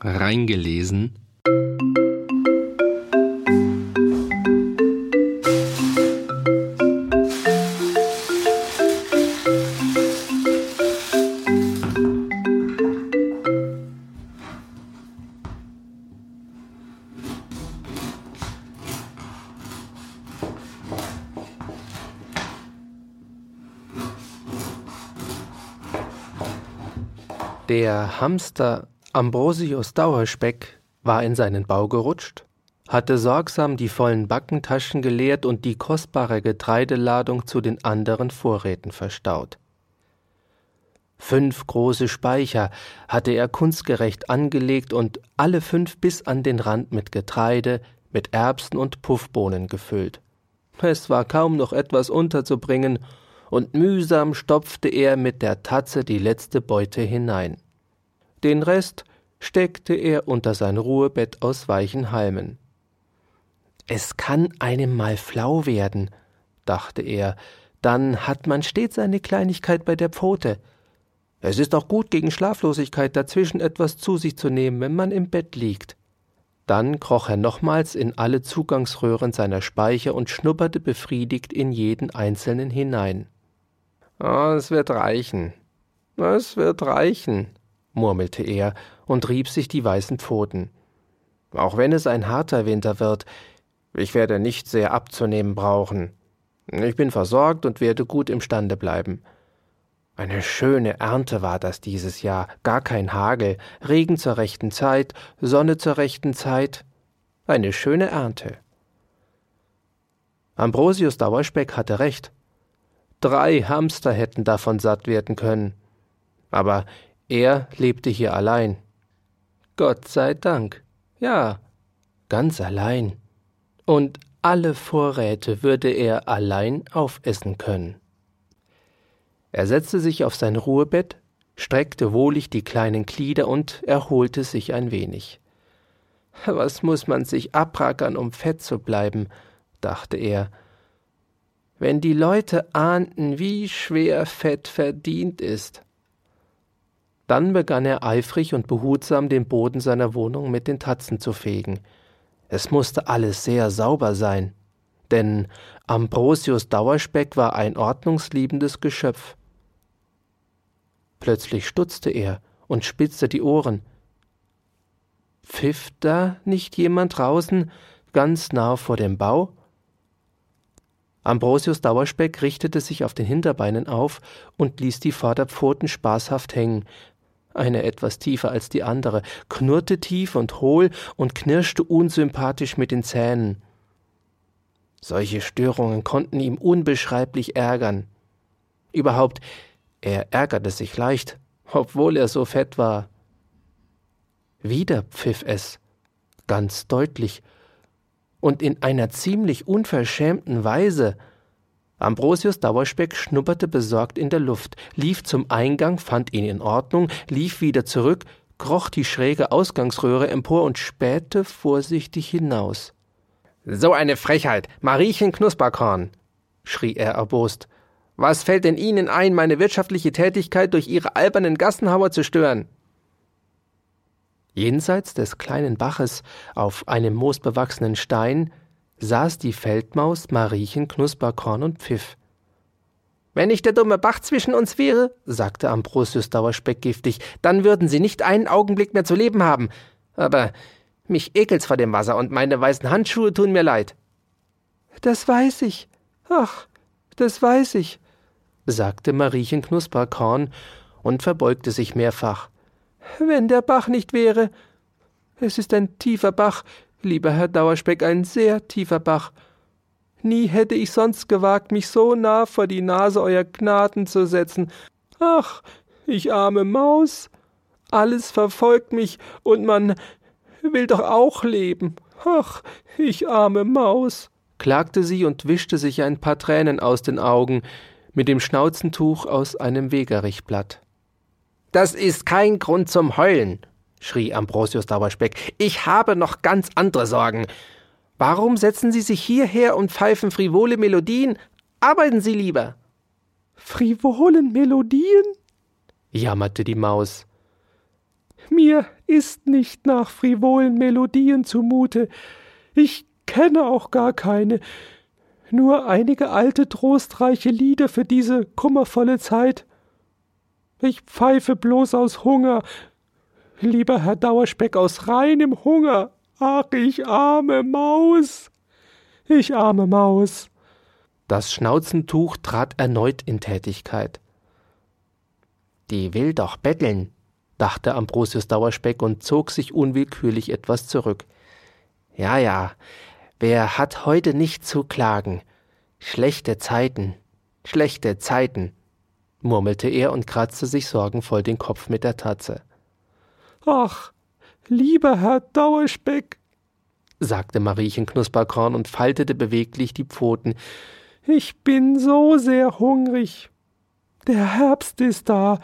reingelesen. Der Hamster Ambrosius Dauerspeck war in seinen Bau gerutscht, hatte sorgsam die vollen Backentaschen geleert und die kostbare Getreideladung zu den anderen Vorräten verstaut. Fünf große Speicher hatte er kunstgerecht angelegt und alle fünf bis an den Rand mit Getreide, mit Erbsen und Puffbohnen gefüllt. Es war kaum noch etwas unterzubringen, und mühsam stopfte er mit der Tatze die letzte Beute hinein. Den Rest steckte er unter sein Ruhebett aus weichen Halmen. Es kann einem mal flau werden, dachte er, dann hat man stets eine Kleinigkeit bei der Pfote. Es ist auch gut gegen Schlaflosigkeit dazwischen etwas zu sich zu nehmen, wenn man im Bett liegt. Dann kroch er nochmals in alle Zugangsröhren seiner Speicher und schnupperte befriedigt in jeden einzelnen hinein. Oh, es wird reichen. Es wird reichen, murmelte er und rieb sich die weißen Pfoten. Auch wenn es ein harter Winter wird, ich werde nicht sehr abzunehmen brauchen. Ich bin versorgt und werde gut imstande bleiben. Eine schöne Ernte war das dieses Jahr, gar kein Hagel, Regen zur rechten Zeit, Sonne zur rechten Zeit. Eine schöne Ernte. Ambrosius Dauerspeck hatte recht. Drei Hamster hätten davon satt werden können. Aber er lebte hier allein. Gott sei Dank. Ja, ganz allein. Und alle Vorräte würde er allein aufessen können. Er setzte sich auf sein Ruhebett, streckte wohlig die kleinen Glieder und erholte sich ein wenig. Was muss man sich abrackern, um fett zu bleiben, dachte er, wenn die Leute ahnten, wie schwer Fett verdient ist. Dann begann er eifrig und behutsam den Boden seiner Wohnung mit den Tatzen zu fegen. Es musste alles sehr sauber sein, denn Ambrosius Dauerspeck war ein ordnungsliebendes Geschöpf. Plötzlich stutzte er und spitzte die Ohren. Pfiff da nicht jemand draußen, ganz nah vor dem Bau? Ambrosius Dauerspeck richtete sich auf den Hinterbeinen auf und ließ die Vorderpfoten spaßhaft hängen, eine etwas tiefer als die andere, knurrte tief und hohl und knirschte unsympathisch mit den Zähnen. Solche Störungen konnten ihm unbeschreiblich ärgern. Überhaupt, er ärgerte sich leicht, obwohl er so fett war. Wieder pfiff es, ganz deutlich, und in einer ziemlich unverschämten Weise. Ambrosius Dauerspeck schnupperte besorgt in der Luft, lief zum Eingang, fand ihn in Ordnung, lief wieder zurück, kroch die schräge Ausgangsröhre empor und spähte vorsichtig hinaus. So eine Frechheit, Mariechen Knusperkorn, schrie er erbost. Was fällt denn Ihnen ein, meine wirtschaftliche Tätigkeit durch Ihre albernen Gassenhauer zu stören? Jenseits des kleinen Baches, auf einem moosbewachsenen Stein, saß die Feldmaus Mariechen Knusperkorn und pfiff. Wenn nicht der dumme Bach zwischen uns wäre, sagte Ambrosius Dauerspeck giftig, dann würden Sie nicht einen Augenblick mehr zu leben haben. Aber mich ekelt's vor dem Wasser und meine weißen Handschuhe tun mir leid. Das weiß ich. Ach, das weiß ich, sagte Mariechen Knusperkorn und verbeugte sich mehrfach. Wenn der Bach nicht wäre. Es ist ein tiefer Bach, lieber Herr Dauerspeck, ein sehr tiefer Bach. Nie hätte ich sonst gewagt, mich so nah vor die Nase euer Gnaden zu setzen. Ach, ich arme Maus. Alles verfolgt mich, und man will doch auch leben. Ach, ich arme Maus, klagte sie und wischte sich ein paar Tränen aus den Augen mit dem Schnauzentuch aus einem Wegerichblatt. Das ist kein Grund zum Heulen, schrie Ambrosius Dauerspeck. Ich habe noch ganz andere Sorgen. Warum setzen Sie sich hierher und pfeifen frivole Melodien? Arbeiten Sie lieber. Frivolen Melodien? jammerte die Maus. Mir ist nicht nach frivolen Melodien zumute. Ich kenne auch gar keine, nur einige alte trostreiche Lieder für diese kummervolle Zeit. Ich pfeife bloß aus Hunger, lieber Herr Dauerspeck, aus reinem Hunger. Ach, ich arme Maus. Ich arme Maus. Das Schnauzentuch trat erneut in Tätigkeit. Die will doch betteln, dachte Ambrosius Dauerspeck und zog sich unwillkürlich etwas zurück. Ja, ja, wer hat heute nicht zu klagen? Schlechte Zeiten, schlechte Zeiten, murmelte er und kratzte sich sorgenvoll den Kopf mit der Tatze. Ach, lieber Herr Dauerspeck, sagte Mariechen Knusperkorn und faltete beweglich die Pfoten. Ich bin so sehr hungrig. Der Herbst ist da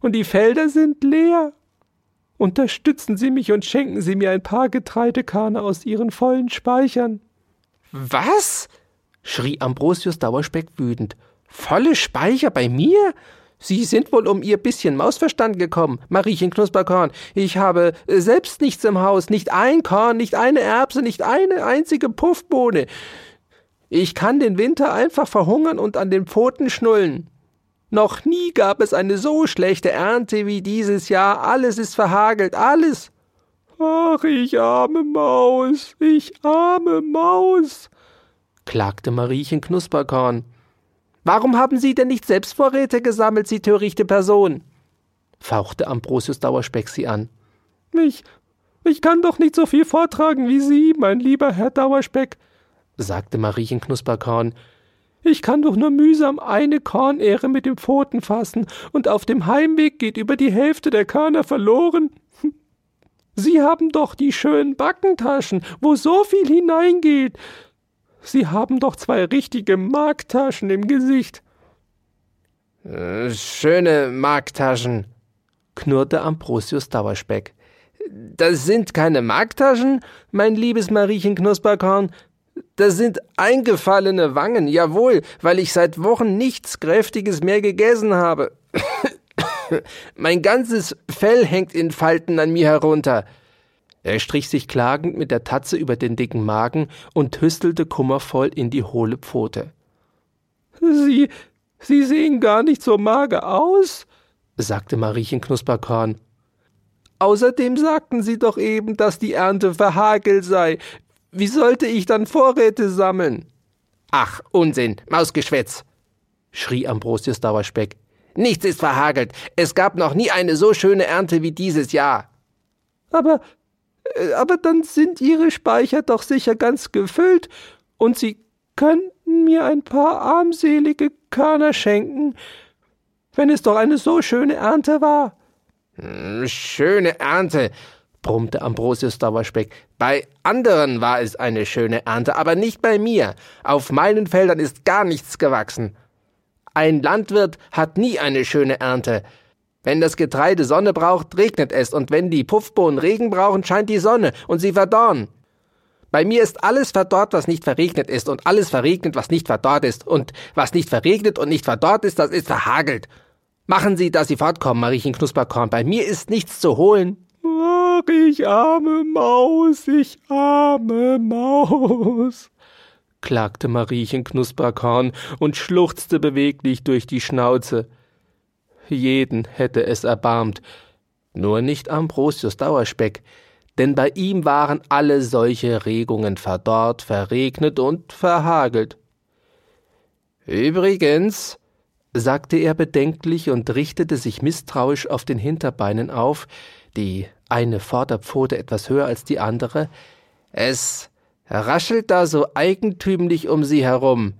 und die Felder sind leer. Unterstützen Sie mich und schenken Sie mir ein paar Getreidekahne aus Ihren vollen Speichern. Was? schrie Ambrosius Dauerspeck wütend. Volle Speicher bei mir? Sie sind wohl um Ihr bisschen Mausverstand gekommen, Mariechen Knusperkorn. Ich habe äh, selbst nichts im Haus, nicht ein Korn, nicht eine Erbse, nicht eine einzige Puffbohne. Ich kann den Winter einfach verhungern und an den Pfoten schnullen. Noch nie gab es eine so schlechte Ernte wie dieses Jahr. Alles ist verhagelt, alles. Ach, ich arme Maus, ich arme Maus, klagte Mariechen Knusperkorn. Warum haben Sie denn nicht selbst Vorräte gesammelt, Sie törichte Person? fauchte Ambrosius Dauerspeck sie an. Ich, ich kann doch nicht so viel vortragen wie Sie, mein lieber Herr Dauerspeck, sagte Mariechen Knusperkorn. Ich kann doch nur mühsam eine Kornähre mit den Pfoten fassen, und auf dem Heimweg geht über die Hälfte der Körner verloren. Sie haben doch die schönen Backentaschen, wo so viel hineingeht. Sie haben doch zwei richtige Marktaschen im Gesicht. Äh, schöne Marktaschen, knurrte Ambrosius Dauerspeck. Das sind keine Marktaschen, mein liebes Mariechen Knusperkorn. Das sind eingefallene Wangen, jawohl, weil ich seit Wochen nichts Kräftiges mehr gegessen habe. mein ganzes Fell hängt in Falten an mir herunter. Er strich sich klagend mit der Tatze über den dicken Magen und hüstelte kummervoll in die hohle Pfote. Sie, Sie sehen gar nicht so mager aus, sagte Mariechen Knusperkorn. Außerdem sagten Sie doch eben, dass die Ernte verhagelt sei. Wie sollte ich dann Vorräte sammeln? Ach, Unsinn, Mausgeschwätz, schrie Ambrosius Dauerspeck. Nichts ist verhagelt. Es gab noch nie eine so schöne Ernte wie dieses Jahr. Aber aber dann sind Ihre Speicher doch sicher ganz gefüllt, und Sie könnten mir ein paar armselige Körner schenken, wenn es doch eine so schöne Ernte war. Hm, schöne Ernte, brummte Ambrosius Dauerspeck. Bei anderen war es eine schöne Ernte, aber nicht bei mir. Auf meinen Feldern ist gar nichts gewachsen. Ein Landwirt hat nie eine schöne Ernte. Wenn das Getreide Sonne braucht, regnet es, und wenn die Puffbohnen Regen brauchen, scheint die Sonne, und sie verdorren. Bei mir ist alles verdorrt, was nicht verregnet ist, und alles verregnet, was nicht verdorrt ist, und was nicht verregnet und nicht verdorrt ist, das ist verhagelt. Machen Sie, dass Sie fortkommen, Mariechen Knusperkorn. Bei mir ist nichts zu holen. Ach, ich arme Maus, ich arme Maus, klagte Mariechen Knusperkorn und schluchzte beweglich durch die Schnauze jeden hätte es erbarmt, nur nicht Ambrosius Dauerspeck, denn bei ihm waren alle solche Regungen verdorrt, verregnet und verhagelt. Übrigens, sagte er bedenklich und richtete sich misstrauisch auf den Hinterbeinen auf, die eine Vorderpfote etwas höher als die andere, es raschelt da so eigentümlich um Sie herum.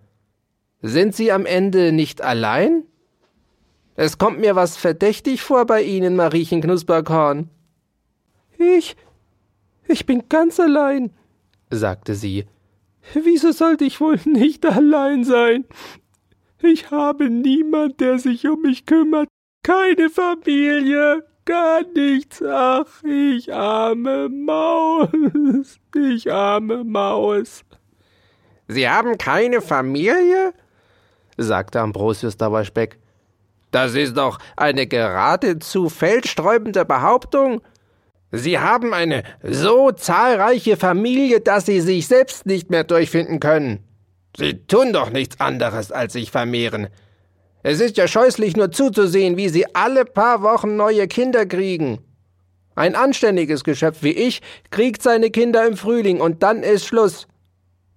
Sind Sie am Ende nicht allein? Es kommt mir was verdächtig vor bei Ihnen, Mariechen Knusperkorn. Ich. Ich bin ganz allein, sagte sie. Wieso sollte ich wohl nicht allein sein? Ich habe niemand, der sich um mich kümmert, keine Familie, gar nichts. Ach, ich arme Maus, ich arme Maus. Sie haben keine Familie? sagte Ambrosius Dauerspeck. Das ist doch eine geradezu feldsträubende Behauptung. Sie haben eine so zahlreiche Familie, dass Sie sich selbst nicht mehr durchfinden können. Sie tun doch nichts anderes, als sich vermehren. Es ist ja scheußlich nur zuzusehen, wie Sie alle paar Wochen neue Kinder kriegen. Ein anständiges Geschöpf wie ich kriegt seine Kinder im Frühling und dann ist Schluss.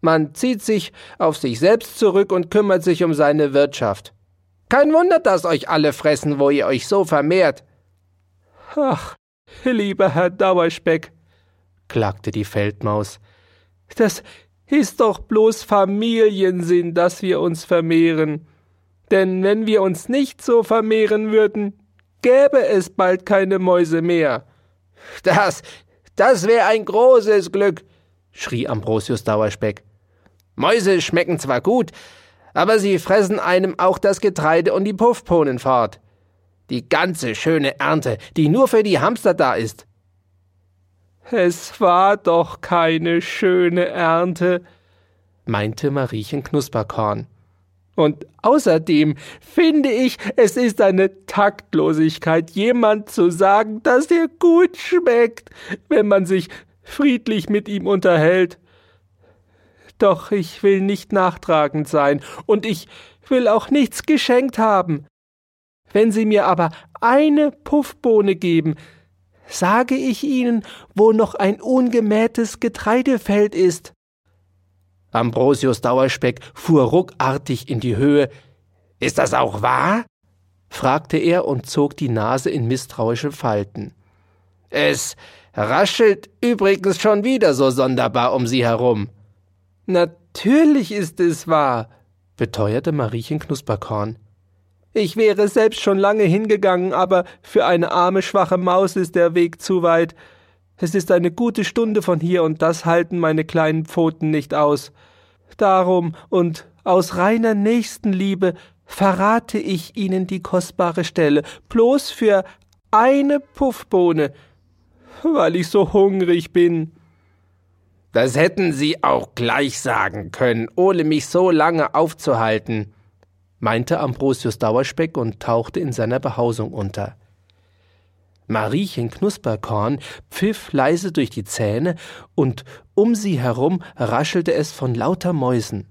Man zieht sich auf sich selbst zurück und kümmert sich um seine Wirtschaft. Kein Wunder, dass euch alle fressen, wo ihr euch so vermehrt. Ach, lieber Herr Dauerspeck, klagte die Feldmaus, das ist doch bloß Familiensinn, dass wir uns vermehren. Denn wenn wir uns nicht so vermehren würden, gäbe es bald keine Mäuse mehr. Das, das wäre ein großes Glück, schrie Ambrosius Dauerspeck. Mäuse schmecken zwar gut, aber sie fressen einem auch das Getreide und die Puffbohnen fort. Die ganze schöne Ernte, die nur für die Hamster da ist. Es war doch keine schöne Ernte, meinte Mariechen Knusperkorn. Und außerdem finde ich, es ist eine Taktlosigkeit, jemand zu sagen, dass er gut schmeckt, wenn man sich friedlich mit ihm unterhält. Doch ich will nicht nachtragend sein, und ich will auch nichts geschenkt haben. Wenn Sie mir aber eine Puffbohne geben, sage ich Ihnen, wo noch ein ungemähtes Getreidefeld ist. Ambrosius Dauerspeck fuhr ruckartig in die Höhe. Ist das auch wahr? fragte er und zog die Nase in misstrauische Falten. Es raschelt übrigens schon wieder so sonderbar um Sie herum. Natürlich ist es wahr, beteuerte Mariechen Knusperkorn. Ich wäre selbst schon lange hingegangen, aber für eine arme, schwache Maus ist der Weg zu weit. Es ist eine gute Stunde von hier, und das halten meine kleinen Pfoten nicht aus. Darum und aus reiner Nächstenliebe verrate ich Ihnen die kostbare Stelle, bloß für eine Puffbohne, weil ich so hungrig bin. Das hätten Sie auch gleich sagen können, ohne mich so lange aufzuhalten, meinte Ambrosius Dauerspeck und tauchte in seiner Behausung unter. Mariechen Knusperkorn pfiff leise durch die Zähne, und um sie herum raschelte es von lauter Mäusen.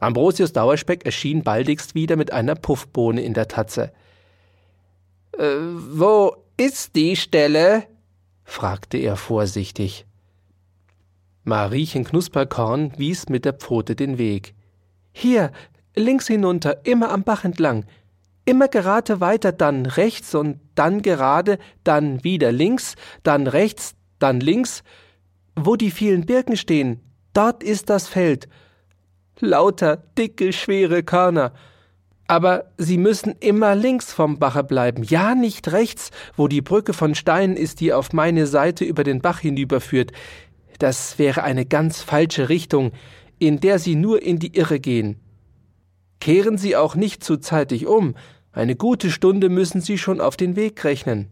Ambrosius Dauerspeck erschien baldigst wieder mit einer Puffbohne in der Tatze. Äh, wo ist die Stelle? fragte er vorsichtig. Mariechen Knusperkorn wies mit der Pfote den Weg. Hier, links hinunter, immer am Bach entlang. Immer gerade weiter, dann rechts und dann gerade, dann wieder links, dann rechts, dann links. Wo die vielen Birken stehen, dort ist das Feld. Lauter, dicke, schwere Körner. Aber Sie müssen immer links vom Bache bleiben, ja nicht rechts, wo die Brücke von Steinen ist, die auf meine Seite über den Bach hinüberführt. Das wäre eine ganz falsche Richtung, in der Sie nur in die Irre gehen. Kehren Sie auch nicht zu zeitig um, eine gute Stunde müssen Sie schon auf den Weg rechnen.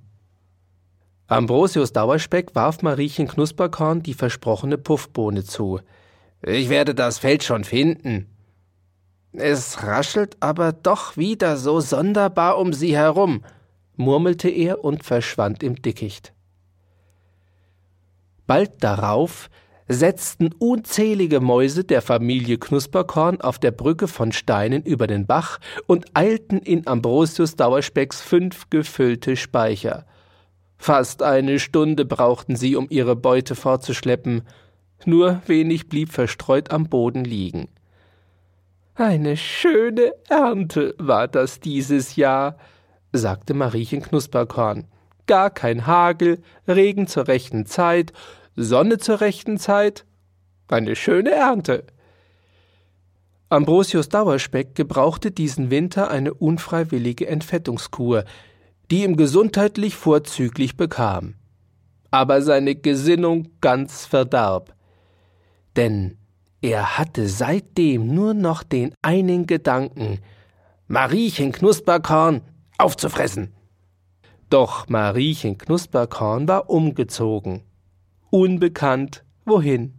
Ambrosius Dauerspeck warf Mariechen Knusperkorn die versprochene Puffbohne zu. Ich werde das Feld schon finden. Es raschelt aber doch wieder so sonderbar um sie herum, murmelte er und verschwand im Dickicht. Bald darauf setzten unzählige Mäuse der Familie Knusperkorn auf der Brücke von Steinen über den Bach und eilten in Ambrosius Dauerspecks fünf gefüllte Speicher. Fast eine Stunde brauchten sie, um ihre Beute fortzuschleppen, nur wenig blieb verstreut am Boden liegen. Eine schöne Ernte war das dieses Jahr, sagte Mariechen Knusperkorn. Gar kein Hagel, Regen zur rechten Zeit Sonne zur rechten Zeit, eine schöne Ernte. Ambrosius Dauerspeck gebrauchte diesen Winter eine unfreiwillige Entfettungskur, die ihm gesundheitlich vorzüglich bekam. Aber seine Gesinnung ganz verdarb. Denn er hatte seitdem nur noch den einen Gedanken, Mariechen Knusperkorn aufzufressen. Doch Mariechen Knusperkorn war umgezogen unbekannt wohin.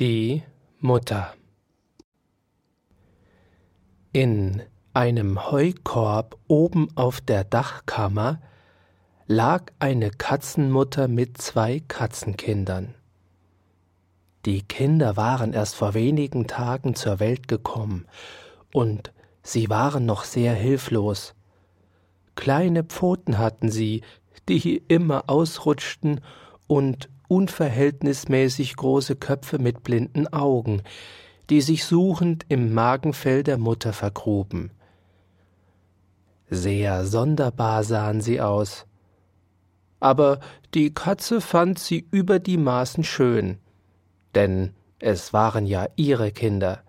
Die Mutter In einem Heukorb oben auf der Dachkammer lag eine Katzenmutter mit zwei Katzenkindern. Die Kinder waren erst vor wenigen Tagen zur Welt gekommen, und sie waren noch sehr hilflos. Kleine Pfoten hatten sie, die immer ausrutschten, und unverhältnismäßig große Köpfe mit blinden Augen, die sich suchend im Magenfell der Mutter vergruben. Sehr sonderbar sahen sie aus. Aber die Katze fand sie über die Maßen schön, denn es waren ja ihre Kinder.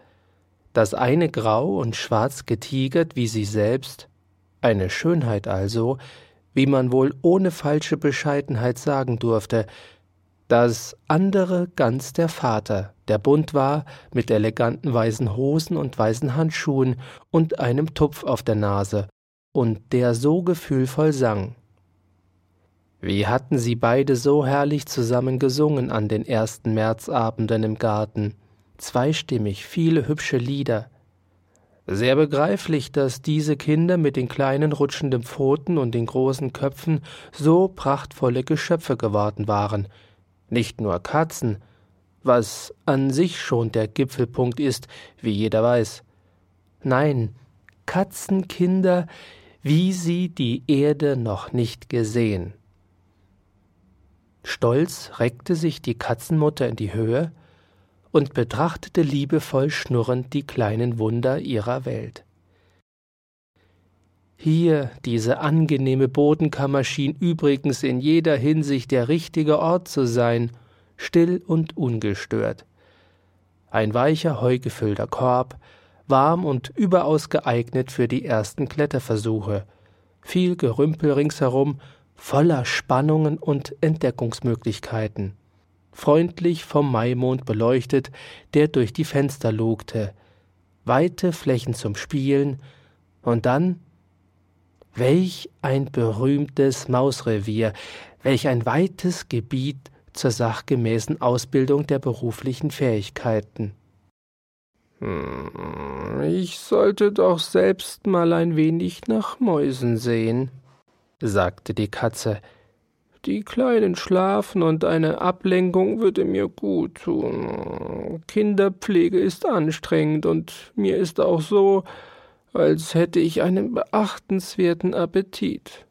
Das eine grau und schwarz getigert wie sie selbst, eine Schönheit also, wie man wohl ohne falsche Bescheidenheit sagen durfte, das andere ganz der Vater, der bunt war, mit eleganten weißen Hosen und weißen Handschuhen und einem Tupf auf der Nase, und der so gefühlvoll sang. Wie hatten sie beide so herrlich zusammen gesungen an den ersten Märzabenden im Garten, zweistimmig viele hübsche Lieder, sehr begreiflich, dass diese Kinder mit den kleinen rutschenden Pfoten und den großen Köpfen so prachtvolle Geschöpfe geworden waren. Nicht nur Katzen, was an sich schon der Gipfelpunkt ist, wie jeder weiß. Nein, Katzenkinder, wie sie die Erde noch nicht gesehen. Stolz reckte sich die Katzenmutter in die Höhe und betrachtete liebevoll schnurrend die kleinen Wunder ihrer Welt. Hier diese angenehme Bodenkammer schien übrigens in jeder Hinsicht der richtige Ort zu sein, still und ungestört. Ein weicher, heugefüllter Korb, warm und überaus geeignet für die ersten Kletterversuche, viel Gerümpel ringsherum, voller Spannungen und Entdeckungsmöglichkeiten freundlich vom Maimond beleuchtet, der durch die Fenster lugte, weite Flächen zum Spielen, und dann welch ein berühmtes Mausrevier, welch ein weites Gebiet zur sachgemäßen Ausbildung der beruflichen Fähigkeiten. Hm, ich sollte doch selbst mal ein wenig nach Mäusen sehen, sagte die Katze, die Kleinen schlafen und eine Ablenkung würde mir gut tun. Kinderpflege ist anstrengend und mir ist auch so, als hätte ich einen beachtenswerten Appetit.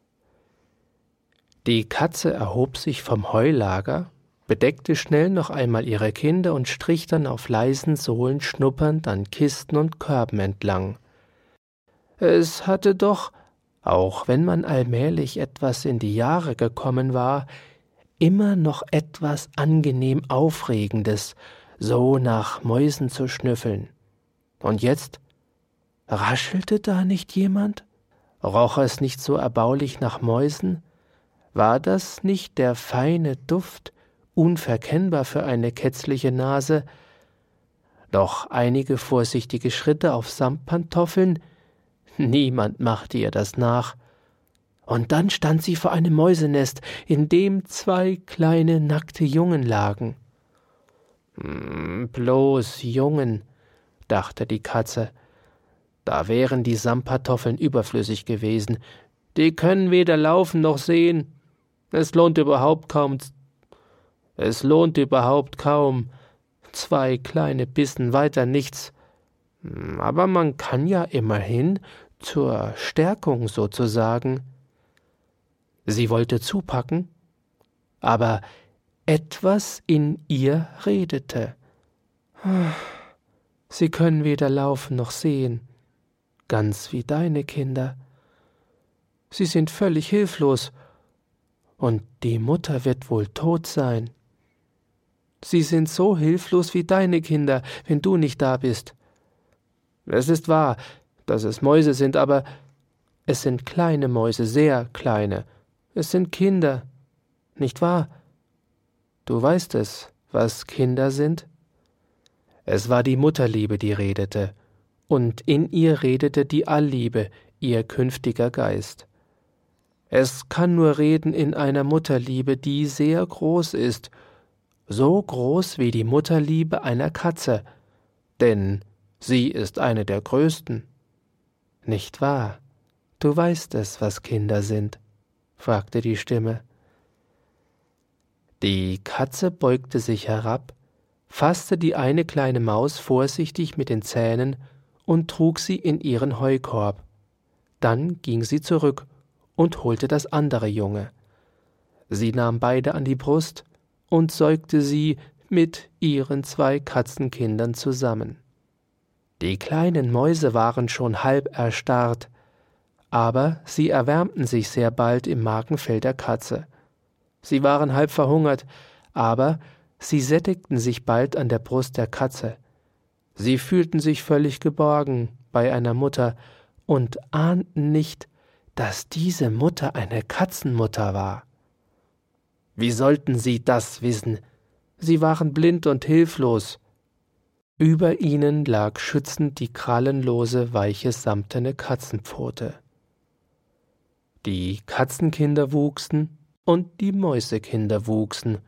Die Katze erhob sich vom Heulager, bedeckte schnell noch einmal ihre Kinder und strich dann auf leisen Sohlen schnuppernd an Kisten und Körben entlang. Es hatte doch auch wenn man allmählich etwas in die Jahre gekommen war, immer noch etwas angenehm Aufregendes, so nach Mäusen zu schnüffeln. Und jetzt raschelte da nicht jemand? Roch es nicht so erbaulich nach Mäusen? War das nicht der feine Duft, unverkennbar für eine kätzliche Nase? Doch einige vorsichtige Schritte auf Samtpantoffeln, Niemand machte ihr das nach. Und dann stand sie vor einem Mäusenest, in dem zwei kleine nackte Jungen lagen. Hm, bloß Jungen, dachte die Katze. Da wären die Samtpantoffeln überflüssig gewesen. Die können weder laufen noch sehen. Es lohnt überhaupt kaum. Es lohnt überhaupt kaum. Zwei kleine Bissen weiter nichts. Hm, aber man kann ja immerhin zur Stärkung sozusagen. Sie wollte zupacken, aber etwas in ihr redete. Sie können weder laufen noch sehen, ganz wie deine Kinder. Sie sind völlig hilflos, und die Mutter wird wohl tot sein. Sie sind so hilflos wie deine Kinder, wenn du nicht da bist. Es ist wahr, dass es Mäuse sind, aber es sind kleine Mäuse, sehr kleine. Es sind Kinder, nicht wahr? Du weißt es, was Kinder sind? Es war die Mutterliebe, die redete, und in ihr redete die Allliebe, ihr künftiger Geist. Es kann nur reden in einer Mutterliebe, die sehr groß ist, so groß wie die Mutterliebe einer Katze, denn sie ist eine der größten. Nicht wahr? Du weißt es, was Kinder sind, fragte die Stimme. Die Katze beugte sich herab, fasste die eine kleine Maus vorsichtig mit den Zähnen und trug sie in ihren Heukorb. Dann ging sie zurück und holte das andere Junge. Sie nahm beide an die Brust und säugte sie mit ihren zwei Katzenkindern zusammen. Die kleinen Mäuse waren schon halb erstarrt, aber sie erwärmten sich sehr bald im Magenfell der Katze. Sie waren halb verhungert, aber sie sättigten sich bald an der Brust der Katze. Sie fühlten sich völlig geborgen bei einer Mutter und ahnten nicht, dass diese Mutter eine Katzenmutter war. Wie sollten sie das wissen? Sie waren blind und hilflos. Über ihnen lag schützend die krallenlose, weiche, samtene Katzenpfote. Die Katzenkinder wuchsen und die Mäusekinder wuchsen.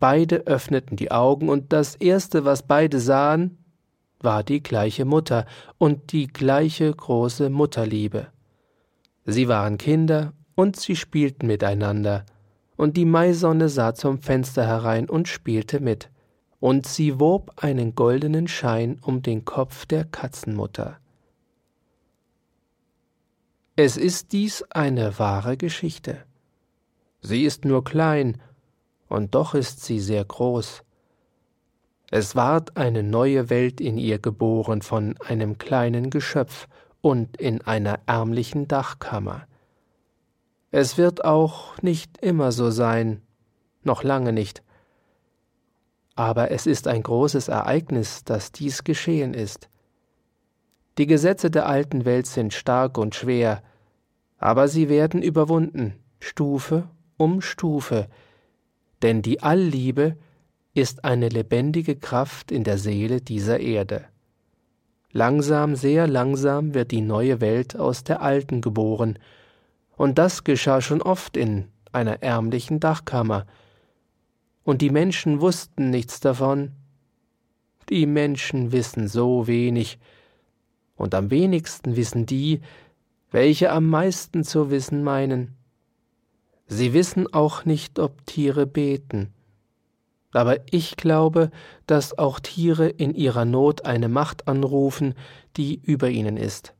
Beide öffneten die Augen, und das erste, was beide sahen, war die gleiche Mutter und die gleiche große Mutterliebe. Sie waren Kinder und sie spielten miteinander, und die Maisonne sah zum Fenster herein und spielte mit, und sie wob einen goldenen Schein um den Kopf der Katzenmutter. Es ist dies eine wahre Geschichte. Sie ist nur klein, und doch ist sie sehr groß. Es ward eine neue Welt in ihr geboren von einem kleinen Geschöpf und in einer ärmlichen Dachkammer. Es wird auch nicht immer so sein, noch lange nicht. Aber es ist ein großes Ereignis, dass dies geschehen ist. Die Gesetze der alten Welt sind stark und schwer, aber sie werden überwunden, Stufe um Stufe, denn die Allliebe ist eine lebendige Kraft in der Seele dieser Erde. Langsam, sehr langsam wird die neue Welt aus der alten geboren, und das geschah schon oft in einer ärmlichen Dachkammer. Und die Menschen wussten nichts davon. Die Menschen wissen so wenig, und am wenigsten wissen die, welche am meisten zu wissen meinen. Sie wissen auch nicht, ob Tiere beten. Aber ich glaube, dass auch Tiere in ihrer Not eine Macht anrufen, die über ihnen ist.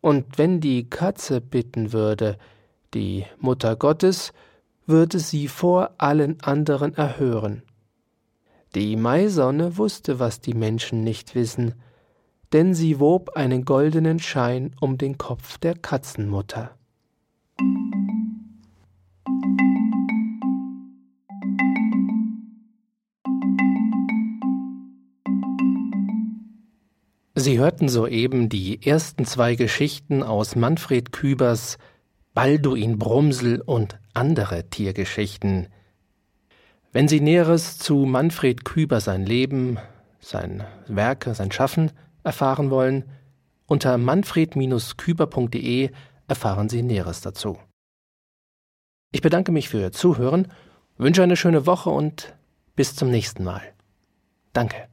Und wenn die Katze bitten würde, die Mutter Gottes, würde sie vor allen anderen erhören. Die Maisonne wusste, was die Menschen nicht wissen, denn sie wob einen goldenen Schein um den Kopf der Katzenmutter. Sie hörten soeben die ersten zwei Geschichten aus Manfred Kübers Balduin Brumsel und andere Tiergeschichten. Wenn Sie Näheres zu Manfred Küber sein Leben, sein Werke, sein Schaffen erfahren wollen, unter manfred-küber.de erfahren Sie Näheres dazu. Ich bedanke mich für Ihr Zuhören, wünsche eine schöne Woche und bis zum nächsten Mal. Danke.